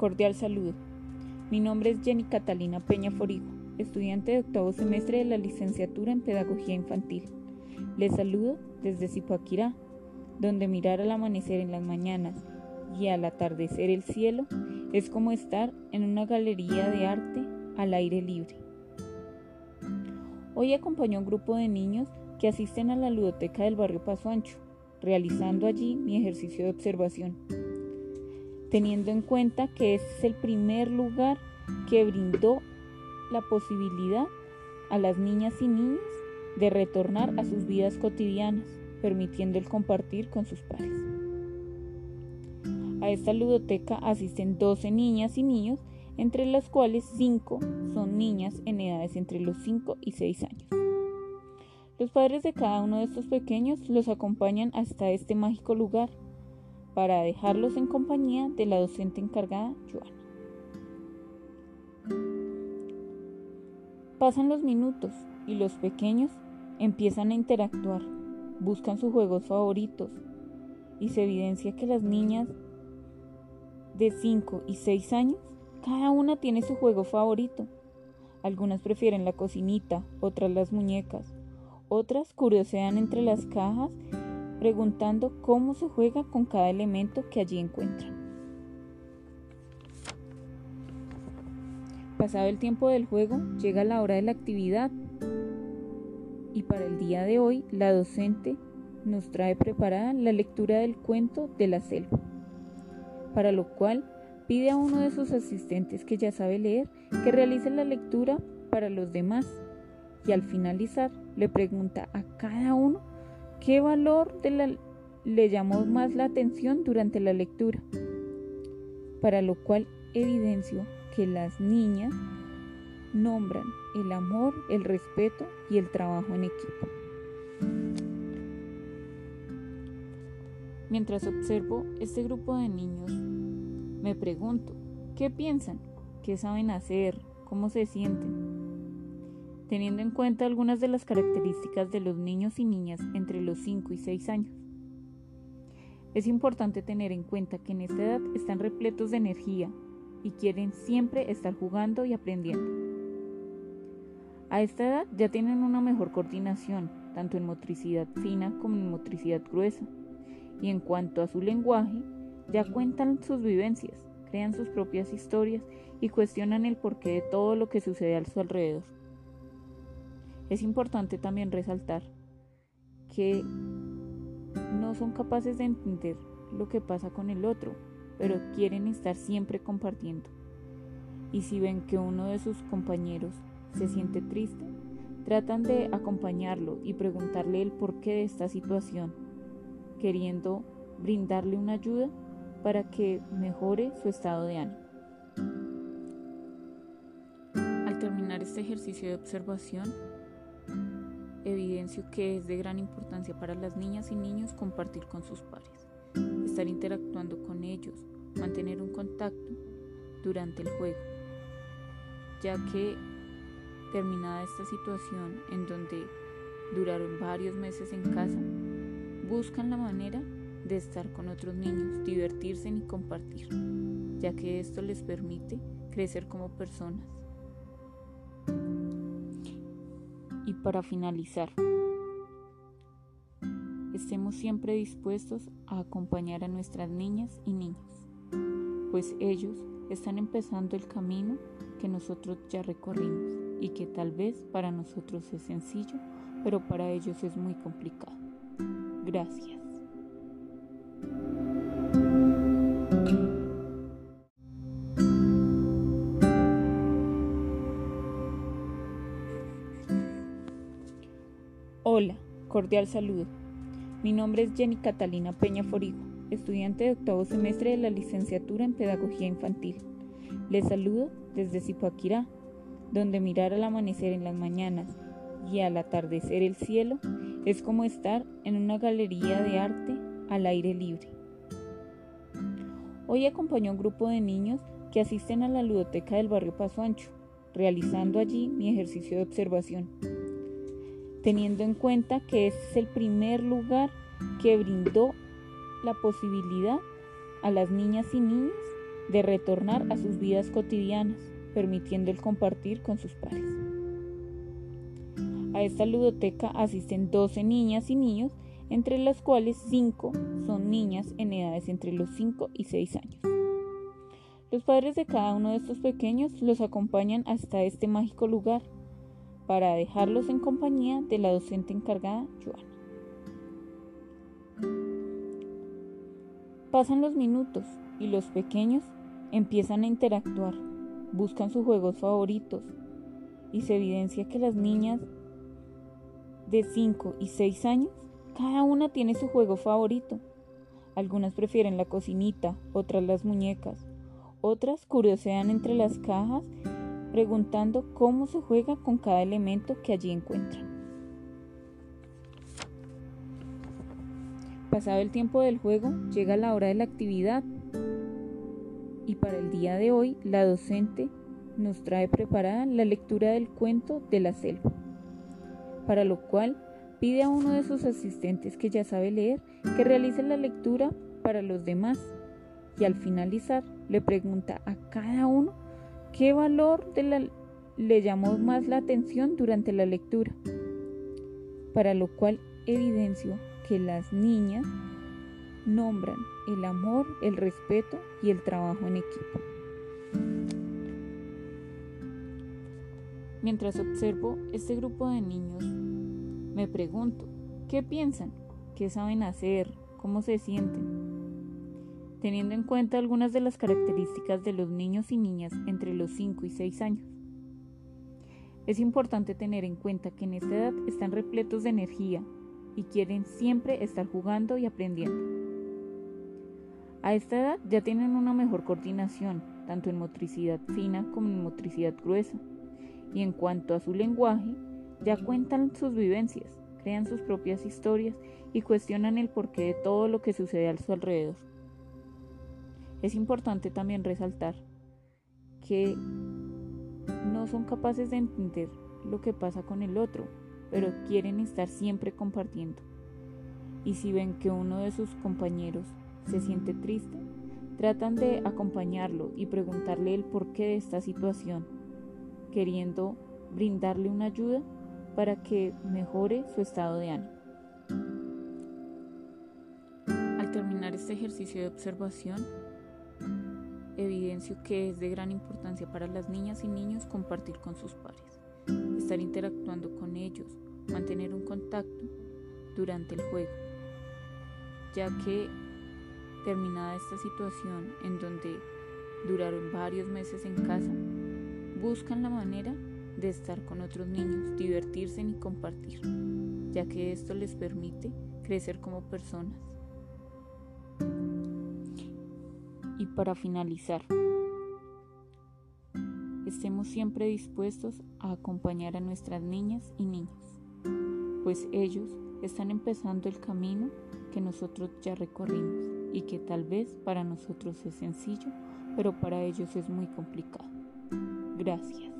Cordial saludo. Mi nombre es Jenny Catalina Peña Forigo, estudiante de octavo semestre de la licenciatura en Pedagogía Infantil. Les saludo desde Zipaquirá, donde mirar al amanecer en las mañanas y al atardecer el cielo es como estar en una galería de arte al aire libre. Hoy acompaño a un grupo de niños que asisten a la ludoteca del barrio Paso Ancho, realizando allí mi ejercicio de observación, teniendo en cuenta que este es el primer lugar que brindó la posibilidad a las niñas y niños de retornar a sus vidas cotidianas, permitiendo el compartir con sus pares. A esta ludoteca asisten 12 niñas y niños, entre las cuales 5 son niñas en edades entre los 5 y 6 años. Los padres de cada uno de estos pequeños los acompañan hasta este mágico lugar para dejarlos en compañía de la docente encargada, Joana. Pasan los minutos y los pequeños empiezan a interactuar, buscan sus juegos favoritos y se evidencia que las niñas de 5 y 6 años, cada una tiene su juego favorito. Algunas prefieren la cocinita, otras las muñecas, otras curiosean entre las cajas preguntando cómo se juega con cada elemento que allí encuentran. Pasado el tiempo del juego, llega la hora de la actividad y para el día de hoy la docente nos trae preparada la lectura del cuento de la selva para lo cual pide a uno de sus asistentes que ya sabe leer que realice la lectura para los demás y al finalizar le pregunta a cada uno qué valor le llamó más la atención durante la lectura, para lo cual evidencio que las niñas nombran el amor, el respeto y el trabajo en equipo. Mientras observo este grupo de niños, me pregunto, ¿qué piensan? ¿Qué saben hacer? ¿Cómo se sienten? Teniendo en cuenta algunas de las características de los niños y niñas entre los 5 y 6 años. Es importante tener en cuenta que en esta edad están repletos de energía y quieren siempre estar jugando y aprendiendo. A esta edad ya tienen una mejor coordinación, tanto en motricidad fina como en motricidad gruesa y en cuanto a su lenguaje, ya cuentan sus vivencias, crean sus propias historias y cuestionan el porqué de todo lo que sucede a su alrededor. Es importante también resaltar que no son capaces de entender lo que pasa con el otro, pero quieren estar siempre compartiendo. Y si ven que uno de sus compañeros se siente triste, tratan de acompañarlo y preguntarle el porqué de esta situación queriendo brindarle una ayuda para que mejore su estado de ánimo. Al terminar este ejercicio de observación, evidencio que es de gran importancia para las niñas y niños compartir con sus pares, estar interactuando con ellos, mantener un contacto durante el juego, ya que terminada esta situación en donde duraron varios meses en casa, buscan la manera de estar con otros niños, divertirse y compartir, ya que esto les permite crecer como personas. Para finalizar, estemos siempre dispuestos a acompañar a nuestras niñas y niños, pues ellos están empezando el camino que nosotros ya recorrimos y que tal vez para nosotros es sencillo, pero para ellos es muy complicado. Gracias. Hola, cordial saludo. Mi nombre es Jenny Catalina Peña Forigo, estudiante de octavo semestre de la licenciatura en Pedagogía Infantil. Les saludo desde Zipaquirá, donde mirar al amanecer en las mañanas y al atardecer el cielo es como estar en una galería de arte al aire libre. Hoy acompaño a un grupo de niños que asisten a la ludoteca del barrio Paso Ancho, realizando allí mi ejercicio de observación, teniendo en cuenta que este es el primer lugar que brindó la posibilidad a las niñas y niños de retornar a sus vidas cotidianas, permitiendo el compartir con sus pares. A esta ludoteca asisten 12 niñas y niños, entre las cuales 5 son niñas en edades entre los 5 y 6 años. Los padres de cada uno de estos pequeños los acompañan hasta este mágico lugar para dejarlos en compañía de la docente encargada, Joana. Pasan los minutos y los pequeños empiezan a interactuar, buscan sus juegos favoritos y se evidencia que las niñas de 5 y 6 años, cada una tiene su juego favorito. Algunas prefieren la cocinita, otras las muñecas, otras curiosean entre las cajas preguntando cómo se juega con cada elemento que allí encuentran. Pasado el tiempo del juego, llega la hora de la actividad y para el día de hoy la docente nos trae preparada la lectura del cuento de la selva, para lo cual pide a uno de sus asistentes que ya sabe leer que realice la lectura para los demás y al finalizar le pregunta a cada uno qué valor le llamó más la atención durante la lectura, para lo cual evidencio que las niñas nombran el amor, el respeto y el trabajo en equipo. Mientras observo este grupo de niños, me pregunto, ¿qué piensan? ¿Qué saben hacer? ¿Cómo se sienten? Teniendo en cuenta algunas de las características de los niños y niñas entre los 5 y 6 años. Es importante tener en cuenta que en esta edad están repletos de energía y quieren siempre estar jugando y aprendiendo. A esta edad ya tienen una mejor coordinación, tanto en motricidad fina como en motricidad gruesa. Y en cuanto a su lenguaje, ya cuentan sus vivencias, crean sus propias historias y cuestionan el porqué de todo lo que sucede a su alrededor. Es importante también resaltar que no son capaces de entender lo que pasa con el otro, pero quieren estar siempre compartiendo. Y si ven que uno de sus compañeros se siente triste, tratan de acompañarlo y preguntarle el porqué de esta situación, queriendo brindarle una ayuda para que mejore su estado de ánimo. Al terminar este ejercicio de observación, evidencio que es de gran importancia para las niñas y niños compartir con sus pares, estar interactuando con ellos, mantener un contacto durante el juego, ya que Terminada esta situación en donde duraron varios meses en casa, buscan la manera de estar con otros niños, divertirse y compartir, ya que esto les permite crecer como personas. Y para finalizar, estemos siempre dispuestos a acompañar a nuestras niñas y niños, pues ellos están empezando el camino que nosotros ya recorrimos y que tal vez para nosotros es sencillo, pero para ellos es muy complicado. Gracias.